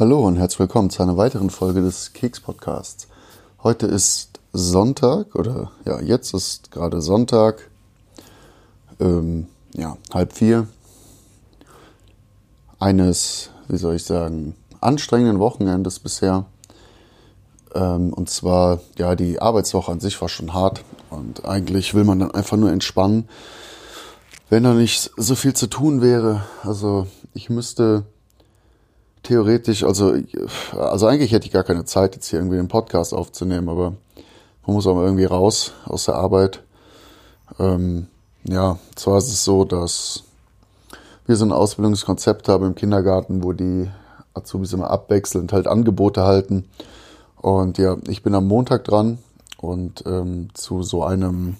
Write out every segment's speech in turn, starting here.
Hallo und herzlich willkommen zu einer weiteren Folge des Keks Podcasts. Heute ist Sonntag oder ja, jetzt ist gerade Sonntag, ähm, ja, halb vier. Eines, wie soll ich sagen, anstrengenden Wochenendes bisher. Ähm, und zwar, ja, die Arbeitswoche an sich war schon hart und eigentlich will man dann einfach nur entspannen, wenn da nicht so viel zu tun wäre. Also ich müsste theoretisch, also, also eigentlich hätte ich gar keine Zeit, jetzt hier irgendwie einen Podcast aufzunehmen, aber man muss auch mal irgendwie raus aus der Arbeit. Ähm, ja, zwar ist es so, dass wir so ein Ausbildungskonzept haben im Kindergarten, wo die Azubis immer abwechselnd halt Angebote halten. Und ja, ich bin am Montag dran und ähm, zu so einem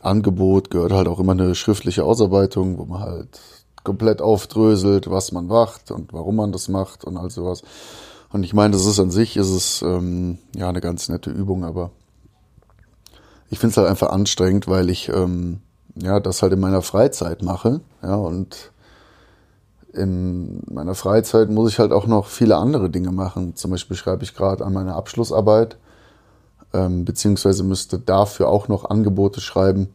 Angebot gehört halt auch immer eine schriftliche Ausarbeitung, wo man halt komplett aufdröselt, was man macht und warum man das macht und all sowas. Und ich meine, das ist an sich, ist es ähm, ja eine ganz nette Übung, aber ich finde es halt einfach anstrengend, weil ich ähm, ja das halt in meiner Freizeit mache. Ja, und in meiner Freizeit muss ich halt auch noch viele andere Dinge machen. Zum Beispiel schreibe ich gerade an meiner Abschlussarbeit, ähm, beziehungsweise müsste dafür auch noch Angebote schreiben.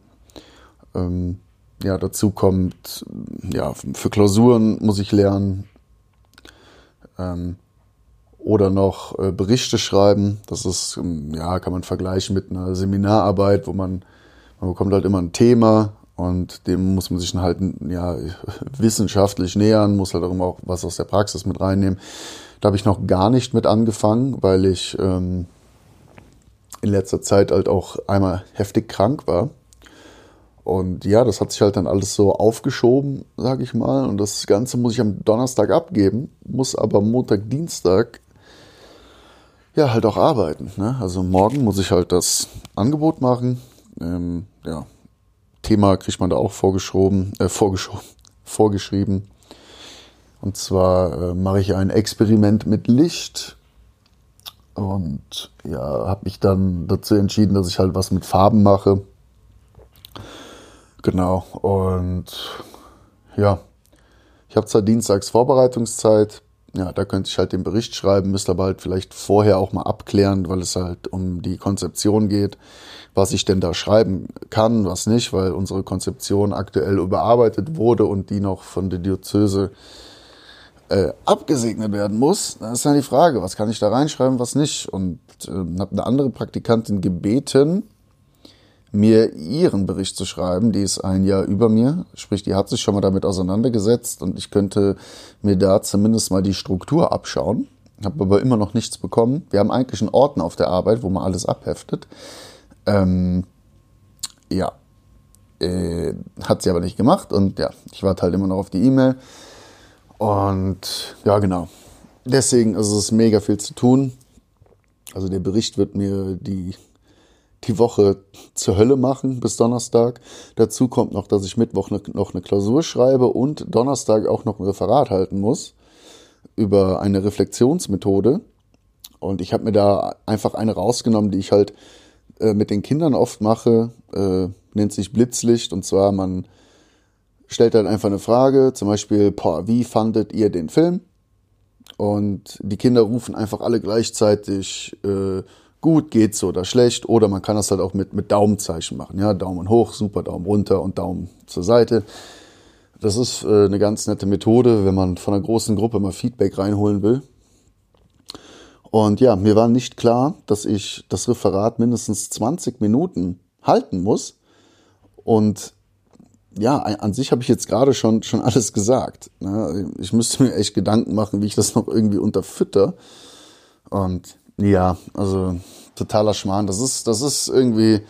Ähm, ja, dazu kommt, ja, für Klausuren muss ich lernen. Ähm, oder noch äh, Berichte schreiben. Das ist, ähm, ja, kann man vergleichen mit einer Seminararbeit, wo man, man bekommt halt immer ein Thema und dem muss man sich dann halt, ja, wissenschaftlich nähern, muss halt auch immer auch was aus der Praxis mit reinnehmen. Da habe ich noch gar nicht mit angefangen, weil ich ähm, in letzter Zeit halt auch einmal heftig krank war. Und ja, das hat sich halt dann alles so aufgeschoben, sag ich mal. Und das Ganze muss ich am Donnerstag abgeben, muss aber Montag, Dienstag ja halt auch arbeiten. Ne? Also morgen muss ich halt das Angebot machen. Ähm, ja, Thema kriegt man da auch vorgeschoben, äh, vorgeschoben, vorgeschrieben. Und zwar äh, mache ich ein Experiment mit Licht und ja, habe mich dann dazu entschieden, dass ich halt was mit Farben mache Genau. Und ja, ich habe zwar dienstags Vorbereitungszeit, ja, da könnte ich halt den Bericht schreiben, müsste aber halt vielleicht vorher auch mal abklären, weil es halt um die Konzeption geht, was ich denn da schreiben kann, was nicht, weil unsere Konzeption aktuell überarbeitet wurde und die noch von der Diözese äh, abgesegnet werden muss. Da ist dann die Frage, was kann ich da reinschreiben, was nicht. Und äh, habe eine andere Praktikantin gebeten, mir ihren Bericht zu schreiben. Die ist ein Jahr über mir, sprich, die hat sich schon mal damit auseinandergesetzt und ich könnte mir da zumindest mal die Struktur abschauen. Habe aber immer noch nichts bekommen. Wir haben eigentlich einen Ordner auf der Arbeit, wo man alles abheftet. Ähm, ja, äh, hat sie aber nicht gemacht und ja, ich warte halt immer noch auf die E-Mail. Und ja, genau. Deswegen ist es mega viel zu tun. Also der Bericht wird mir die die Woche zur Hölle machen bis Donnerstag. Dazu kommt noch, dass ich Mittwoch ne, noch eine Klausur schreibe und Donnerstag auch noch ein Referat halten muss über eine Reflexionsmethode. Und ich habe mir da einfach eine rausgenommen, die ich halt äh, mit den Kindern oft mache, äh, nennt sich Blitzlicht. Und zwar, man stellt halt einfach eine Frage, zum Beispiel, boah, wie fandet ihr den Film? Und die Kinder rufen einfach alle gleichzeitig äh, gut, geht so oder schlecht. Oder man kann das halt auch mit, mit Daumenzeichen machen. Ja, Daumen hoch, super, Daumen runter und Daumen zur Seite. Das ist äh, eine ganz nette Methode, wenn man von einer großen Gruppe mal Feedback reinholen will. Und ja, mir war nicht klar, dass ich das Referat mindestens 20 Minuten halten muss. Und ja, an sich habe ich jetzt gerade schon, schon alles gesagt. Ne? Ich müsste mir echt Gedanken machen, wie ich das noch irgendwie unterfütter. Und ja, also totaler Schmarrn. Das ist, das ist irgendwie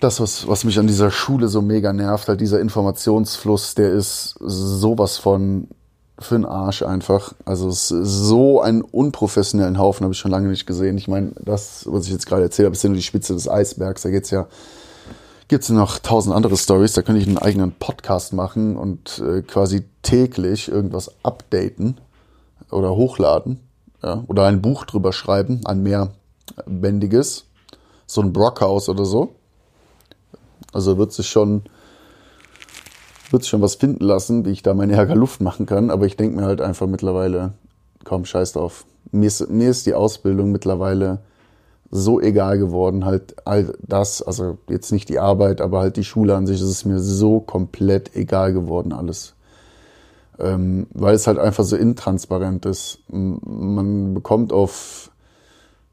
das, was, was mich an dieser Schule so mega nervt. Halt dieser Informationsfluss, der ist sowas von für den Arsch einfach. Also es ist so einen unprofessionellen Haufen habe ich schon lange nicht gesehen. Ich meine, das, was ich jetzt gerade erzählt habe, ist ja nur die Spitze des Eisbergs. Da geht's ja gibt's noch tausend andere Stories. Da könnte ich einen eigenen Podcast machen und äh, quasi täglich irgendwas updaten oder hochladen ja, oder ein Buch drüber schreiben, ein mehrbändiges, so ein Brockhaus oder so. Also wird sich schon, wird sich schon was finden lassen, wie ich da meine Ärger Luft machen kann. Aber ich denke mir halt einfach mittlerweile, komm, scheiß drauf. Mir ist, mir ist die Ausbildung mittlerweile so egal geworden, halt all das, also jetzt nicht die Arbeit, aber halt die Schule an sich, ist es mir so komplett egal geworden alles. Ähm, weil es halt einfach so intransparent ist. Man bekommt auf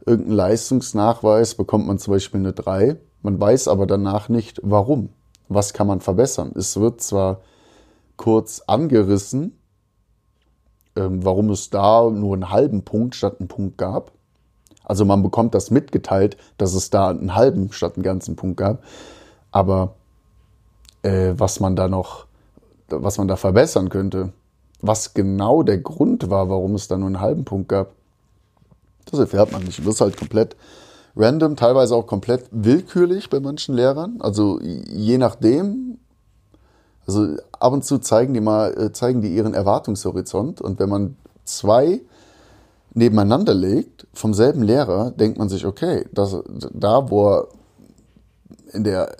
irgendeinen Leistungsnachweis, bekommt man zum Beispiel eine 3, man weiß aber danach nicht, warum. Was kann man verbessern? Es wird zwar kurz angerissen, ähm, warum es da nur einen halben Punkt statt einen Punkt gab. Also man bekommt das mitgeteilt, dass es da einen halben statt einen ganzen Punkt gab. Aber äh, was man da noch, was man da verbessern könnte, was genau der Grund war, warum es da nur einen halben Punkt gab, das erfährt man nicht. Das ist halt komplett random, teilweise auch komplett willkürlich bei manchen Lehrern. Also je nachdem, also ab und zu zeigen die mal, äh, zeigen die ihren Erwartungshorizont und wenn man zwei nebeneinander legt vom selben Lehrer, denkt man sich, okay, das, da wo er in der,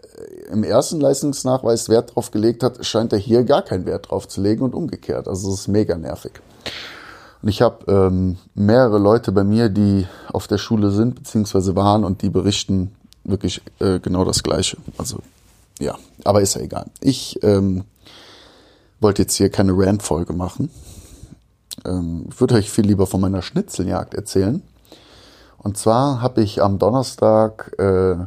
im ersten Leistungsnachweis Wert drauf gelegt hat, scheint er hier gar keinen Wert drauf zu legen und umgekehrt. Also es ist mega nervig. Und ich habe ähm, mehrere Leute bei mir, die auf der Schule sind beziehungsweise waren und die berichten wirklich äh, genau das Gleiche. Also ja, aber ist ja egal. Ich ähm, wollte jetzt hier keine Rant-Folge machen. Ähm, ich würde euch viel lieber von meiner Schnitzeljagd erzählen. Und zwar habe ich am Donnerstag äh,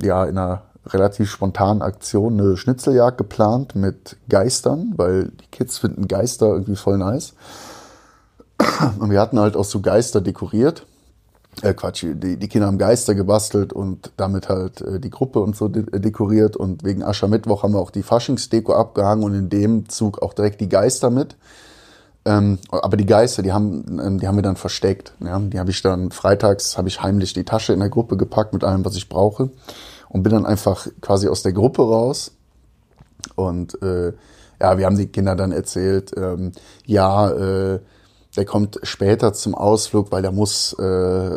ja in einer relativ spontanen Aktion eine Schnitzeljagd geplant mit Geistern, weil die Kids finden Geister irgendwie voll nice. Und wir hatten halt auch so Geister dekoriert äh, Quatsch, die, die Kinder haben Geister gebastelt und damit halt äh, die Gruppe und so de äh, dekoriert und wegen Aschermittwoch haben wir auch die Faschingsdeko abgehangen und in dem Zug auch direkt die Geister mit. Ähm, aber die Geister, die haben, ähm, die haben wir dann versteckt. Ja? Die habe ich dann freitags, habe ich heimlich die Tasche in der Gruppe gepackt mit allem, was ich brauche und bin dann einfach quasi aus der Gruppe raus und äh, ja, wir haben die Kinder dann erzählt, ähm, ja, äh, der kommt später zum Ausflug, weil der muss äh,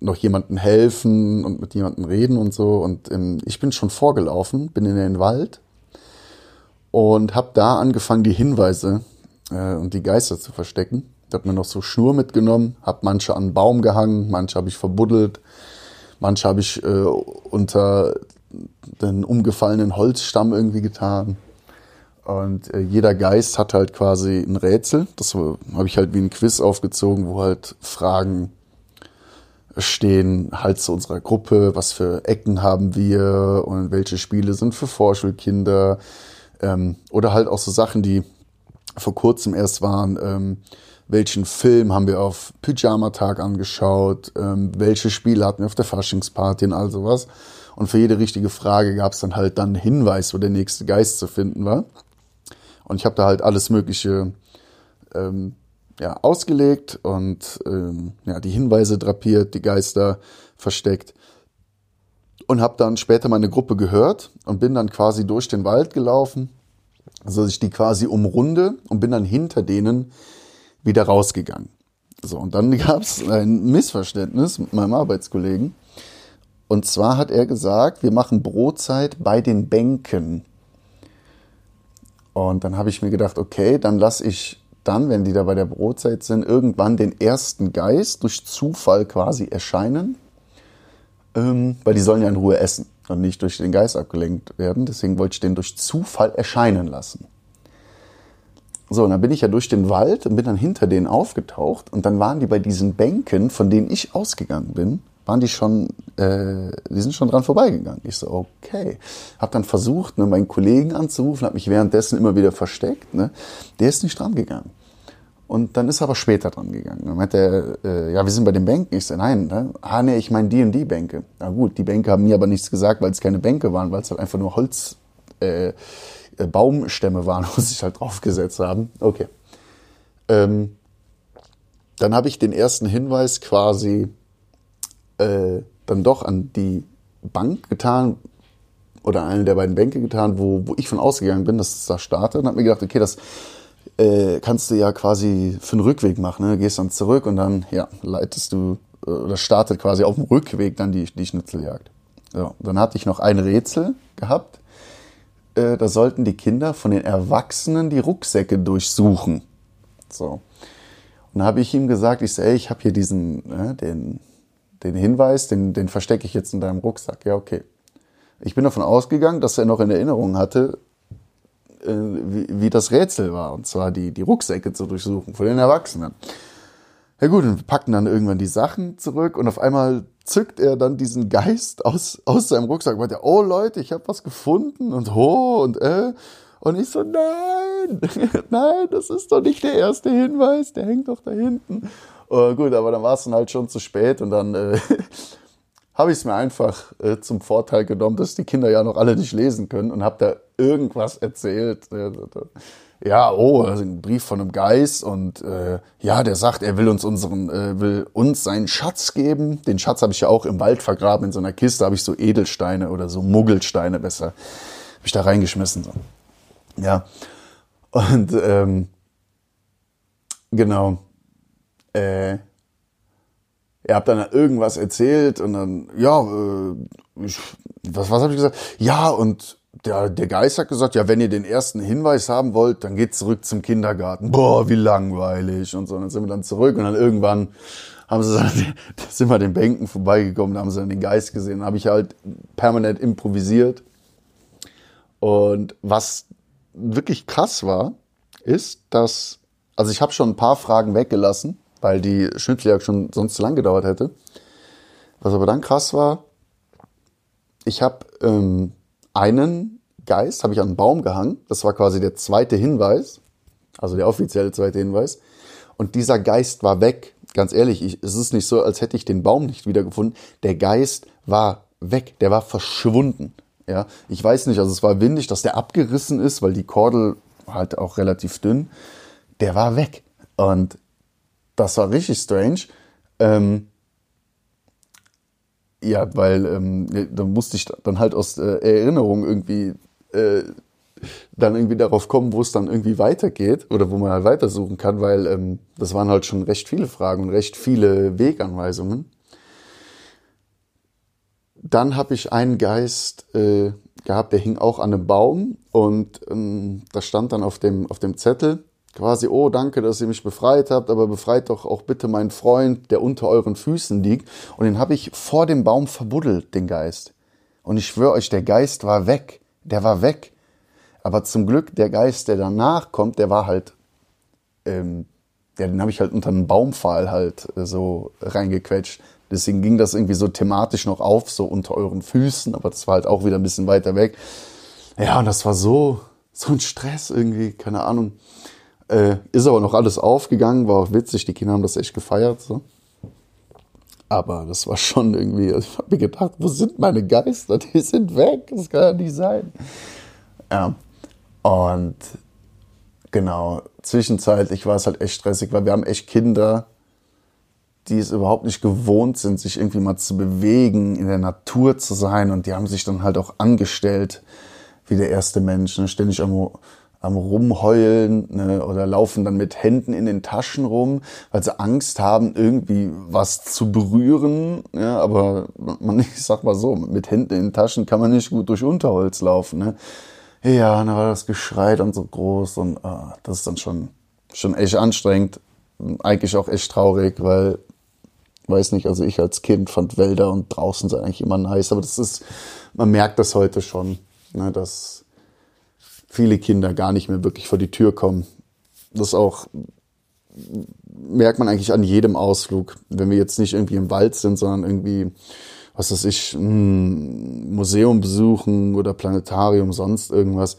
noch jemandem helfen und mit jemandem reden und so. Und ähm, ich bin schon vorgelaufen, bin in den Wald und habe da angefangen, die Hinweise äh, und die Geister zu verstecken. Da hat mir noch so Schnur mitgenommen, habe manche an einen Baum gehangen, manche habe ich verbuddelt, manche habe ich äh, unter den umgefallenen Holzstamm irgendwie getan. Und äh, jeder Geist hat halt quasi ein Rätsel. Das habe ich halt wie ein Quiz aufgezogen, wo halt Fragen stehen halt zu unserer Gruppe, was für Ecken haben wir und welche Spiele sind für Vorschulkinder. Ähm, oder halt auch so Sachen, die vor kurzem erst waren. Ähm, welchen Film haben wir auf Pyjama-Tag angeschaut? Ähm, welche Spiele hatten wir auf der Faschingsparty und all sowas? Und für jede richtige Frage gab es dann halt dann einen Hinweis, wo der nächste Geist zu finden war. Und ich habe da halt alles Mögliche ähm, ja, ausgelegt und ähm, ja, die Hinweise drapiert, die Geister versteckt. Und habe dann später meine Gruppe gehört und bin dann quasi durch den Wald gelaufen, so dass ich die quasi umrunde und bin dann hinter denen wieder rausgegangen. So, und dann gab es ein Missverständnis mit meinem Arbeitskollegen. Und zwar hat er gesagt, wir machen Brotzeit bei den Bänken. Und dann habe ich mir gedacht, okay, dann lasse ich dann, wenn die da bei der Brotzeit sind, irgendwann den ersten Geist durch Zufall quasi erscheinen, ähm, weil die sollen ja in Ruhe essen und nicht durch den Geist abgelenkt werden. Deswegen wollte ich den durch Zufall erscheinen lassen. So, und dann bin ich ja durch den Wald und bin dann hinter denen aufgetaucht und dann waren die bei diesen Bänken, von denen ich ausgegangen bin, waren die schon, äh, die sind schon dran vorbeigegangen. Ich so, okay. Hab dann versucht, ne, meinen Kollegen anzurufen, habe mich währenddessen immer wieder versteckt. Ne. Der ist nicht dran gegangen. Und dann ist er aber später dran gegangen. Dann meinte er, äh, ja, wir sind bei den Bänken. Ich so, nein, ne? ah nee, ich meine die und die Bänke. Na gut, die Bänke haben mir aber nichts gesagt, weil es keine Bänke waren, weil es halt einfach nur Holz, äh, äh Baumstämme waren, wo sie sich halt draufgesetzt haben. Okay. Ähm, dann habe ich den ersten Hinweis quasi äh, dann doch an die Bank getan oder eine der beiden Bänke getan, wo, wo ich von ausgegangen bin, dass es da startet und habe mir gedacht, okay, das äh, kannst du ja quasi für einen Rückweg machen. Ne? Gehst dann zurück und dann ja, leitest du äh, oder startet quasi auf dem Rückweg dann die, die Schnitzeljagd. So, dann hatte ich noch ein Rätsel gehabt. Äh, da sollten die Kinder von den Erwachsenen die Rucksäcke durchsuchen. So. Und dann habe ich ihm gesagt, ich so, ey, ich habe hier diesen, äh, den, den Hinweis, den, den verstecke ich jetzt in deinem Rucksack. Ja, okay. Ich bin davon ausgegangen, dass er noch in Erinnerung hatte, äh, wie, wie das Rätsel war. Und zwar die, die Rucksäcke zu durchsuchen von den Erwachsenen. Ja gut, und wir packen dann irgendwann die Sachen zurück und auf einmal zückt er dann diesen Geist aus, aus seinem Rucksack und meint, oh Leute, ich habe was gefunden und ho und äh. Und ich so, nein, nein, das ist doch nicht der erste Hinweis, der hängt doch da hinten. Uh, gut, aber dann war es dann halt schon zu spät und dann äh, habe ich es mir einfach äh, zum Vorteil genommen, dass die Kinder ja noch alle nicht lesen können und habe da irgendwas erzählt. Ja, oh, also ein Brief von einem Geist und äh, ja, der sagt, er will uns unseren, äh, will uns seinen Schatz geben. Den Schatz habe ich ja auch im Wald vergraben in so einer Kiste. Habe ich so Edelsteine oder so Muggelsteine besser, habe ich da reingeschmissen. So. Ja. Und ähm, genau. Äh, ihr habt dann irgendwas erzählt und dann, ja, äh, ich, was, was habe ich gesagt? Ja, und der, der Geist hat gesagt, ja, wenn ihr den ersten Hinweis haben wollt, dann geht zurück zum Kindergarten. Boah, wie langweilig und so. Und dann sind wir dann zurück und dann irgendwann haben sie dann, sind wir den Bänken vorbeigekommen, da haben sie dann den Geist gesehen. Habe ich halt permanent improvisiert. Und was wirklich krass war, ist, dass, also ich habe schon ein paar Fragen weggelassen, weil die Schnittjagd schon sonst zu lang gedauert hätte. Was aber dann krass war, ich habe ähm, einen Geist, habe ich an einen Baum gehangen. Das war quasi der zweite Hinweis, also der offizielle zweite Hinweis. Und dieser Geist war weg. Ganz ehrlich, ich, es ist nicht so, als hätte ich den Baum nicht wiedergefunden. Der Geist war weg, der war verschwunden. Ja, ich weiß nicht, also es war windig, dass der abgerissen ist, weil die Kordel halt auch relativ dünn. Der war weg. Und das war richtig strange. Ähm, ja, weil ähm, da musste ich dann halt aus äh, Erinnerung irgendwie äh, dann irgendwie darauf kommen, wo es dann irgendwie weitergeht oder wo man halt weitersuchen kann, weil ähm, das waren halt schon recht viele Fragen und recht viele Weganweisungen. Dann habe ich einen Geist äh, gehabt, der hing auch an einem Baum und ähm, da stand dann auf dem, auf dem Zettel quasi, oh danke, dass ihr mich befreit habt, aber befreit doch auch bitte meinen Freund, der unter euren Füßen liegt. Und den habe ich vor dem Baum verbuddelt, den Geist. Und ich schwöre euch, der Geist war weg. Der war weg. Aber zum Glück, der Geist, der danach kommt, der war halt, ähm, ja, den habe ich halt unter einen Baumpfahl halt äh, so reingequetscht. Deswegen ging das irgendwie so thematisch noch auf, so unter euren Füßen, aber das war halt auch wieder ein bisschen weiter weg. Ja, und das war so, so ein Stress irgendwie, keine Ahnung. Äh, ist aber noch alles aufgegangen, war auch witzig, die Kinder haben das echt gefeiert. So. Aber das war schon irgendwie, also ich habe mir gedacht, wo sind meine Geister? Die sind weg, das kann ja nicht sein. Ja, und genau, zwischenzeitlich war es halt echt stressig, weil wir haben echt Kinder, die es überhaupt nicht gewohnt sind, sich irgendwie mal zu bewegen, in der Natur zu sein. Und die haben sich dann halt auch angestellt wie der erste Mensch, ne? ständig am, am Rumheulen ne? oder laufen dann mit Händen in den Taschen rum, weil sie Angst haben, irgendwie was zu berühren. Ja, aber man, ich sag mal so, mit Händen in den Taschen kann man nicht gut durch Unterholz laufen. Ne? Ja, dann war das Geschrei dann so groß und ah, das ist dann schon, schon echt anstrengend. Eigentlich auch echt traurig, weil weiß nicht, also ich als Kind fand Wälder und draußen sein eigentlich immer nice, aber das ist, man merkt das heute schon, ne, dass viele Kinder gar nicht mehr wirklich vor die Tür kommen. Das auch merkt man eigentlich an jedem Ausflug, wenn wir jetzt nicht irgendwie im Wald sind, sondern irgendwie, was weiß ich, ein Museum besuchen oder Planetarium, sonst irgendwas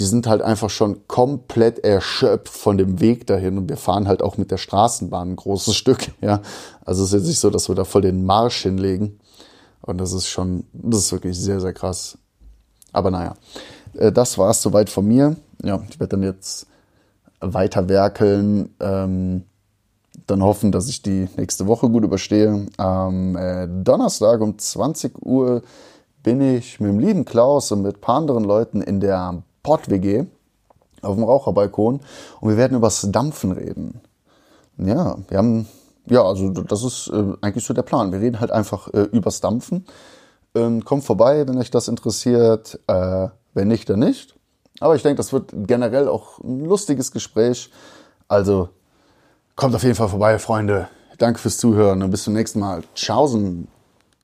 die sind halt einfach schon komplett erschöpft von dem Weg dahin und wir fahren halt auch mit der Straßenbahn ein großes Stück, ja. Also es ist jetzt nicht so, dass wir da voll den Marsch hinlegen und das ist schon, das ist wirklich sehr, sehr krass. Aber naja, das war es soweit von mir. Ja, ich werde dann jetzt weiter werkeln, ähm, dann hoffen, dass ich die nächste Woche gut überstehe. Am äh, Donnerstag um 20 Uhr bin ich mit dem lieben Klaus und mit ein paar anderen Leuten in der Pott-WG auf dem Raucherbalkon und wir werden übers Dampfen reden. Ja, wir haben, ja, also das ist äh, eigentlich so der Plan. Wir reden halt einfach äh, übers Dampfen. Ähm, kommt vorbei, wenn euch das interessiert. Äh, wenn nicht, dann nicht. Aber ich denke, das wird generell auch ein lustiges Gespräch. Also Kommt auf jeden Fall vorbei, Freunde. Danke fürs Zuhören und bis zum nächsten Mal. Tschaußen.